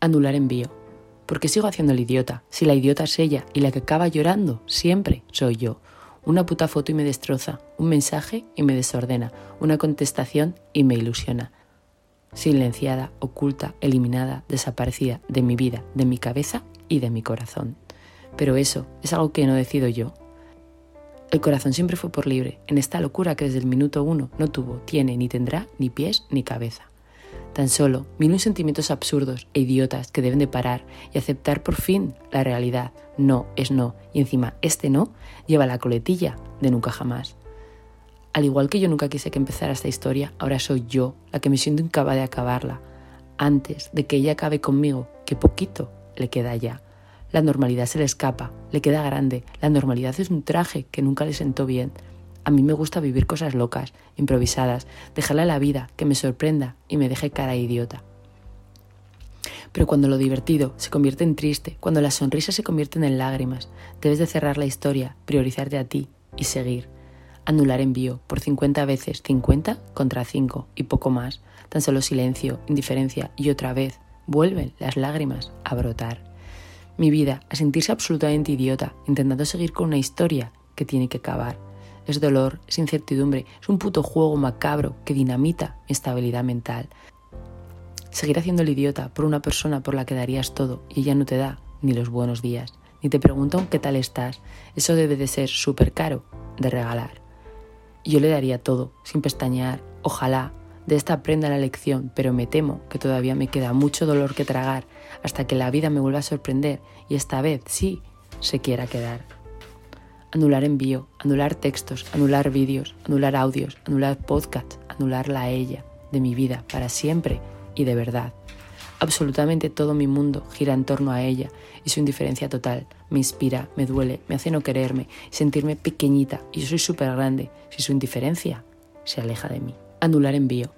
Anular envío. Porque sigo haciendo el idiota, si la idiota es ella y la que acaba llorando siempre soy yo. Una puta foto y me destroza, un mensaje y me desordena, una contestación y me ilusiona. Silenciada, oculta, eliminada, desaparecida de mi vida, de mi cabeza y de mi corazón. Pero eso es algo que no decido yo. El corazón siempre fue por libre, en esta locura que desde el minuto uno no tuvo, tiene ni tendrá ni pies ni cabeza. Tan solo mil sentimientos absurdos e idiotas que deben de parar y aceptar por fin la realidad. No es no, y encima este no lleva la coletilla de nunca jamás. Al igual que yo nunca quise que empezara esta historia, ahora soy yo la que me siento incapaz de acabarla, antes de que ella acabe conmigo, que poquito le queda ya. La normalidad se le escapa, le queda grande, la normalidad es un traje que nunca le sentó bien, a mí me gusta vivir cosas locas, improvisadas, dejarle a la vida que me sorprenda y me deje cara idiota. Pero cuando lo divertido se convierte en triste, cuando las sonrisas se convierten en lágrimas, debes de cerrar la historia, priorizarte a ti y seguir. Anular envío por 50 veces 50 contra 5 y poco más. Tan solo silencio, indiferencia y otra vez vuelven las lágrimas a brotar. Mi vida a sentirse absolutamente idiota, intentando seguir con una historia que tiene que acabar es dolor, es incertidumbre, es un puto juego macabro que dinamita mi estabilidad mental. Seguir haciendo el idiota por una persona por la que darías todo y ella no te da ni los buenos días, ni te pregunta qué tal estás, eso debe de ser súper caro de regalar. Yo le daría todo, sin pestañear, ojalá. De esta aprenda la lección, pero me temo que todavía me queda mucho dolor que tragar hasta que la vida me vuelva a sorprender y esta vez sí se quiera quedar anular envío, anular textos, anular vídeos, anular audios, anular podcasts, anularla a ella, de mi vida, para siempre y de verdad. Absolutamente todo mi mundo gira en torno a ella y su indiferencia total me inspira, me duele, me hace no quererme, sentirme pequeñita y yo soy súper grande si su indiferencia se aleja de mí. Anular envío,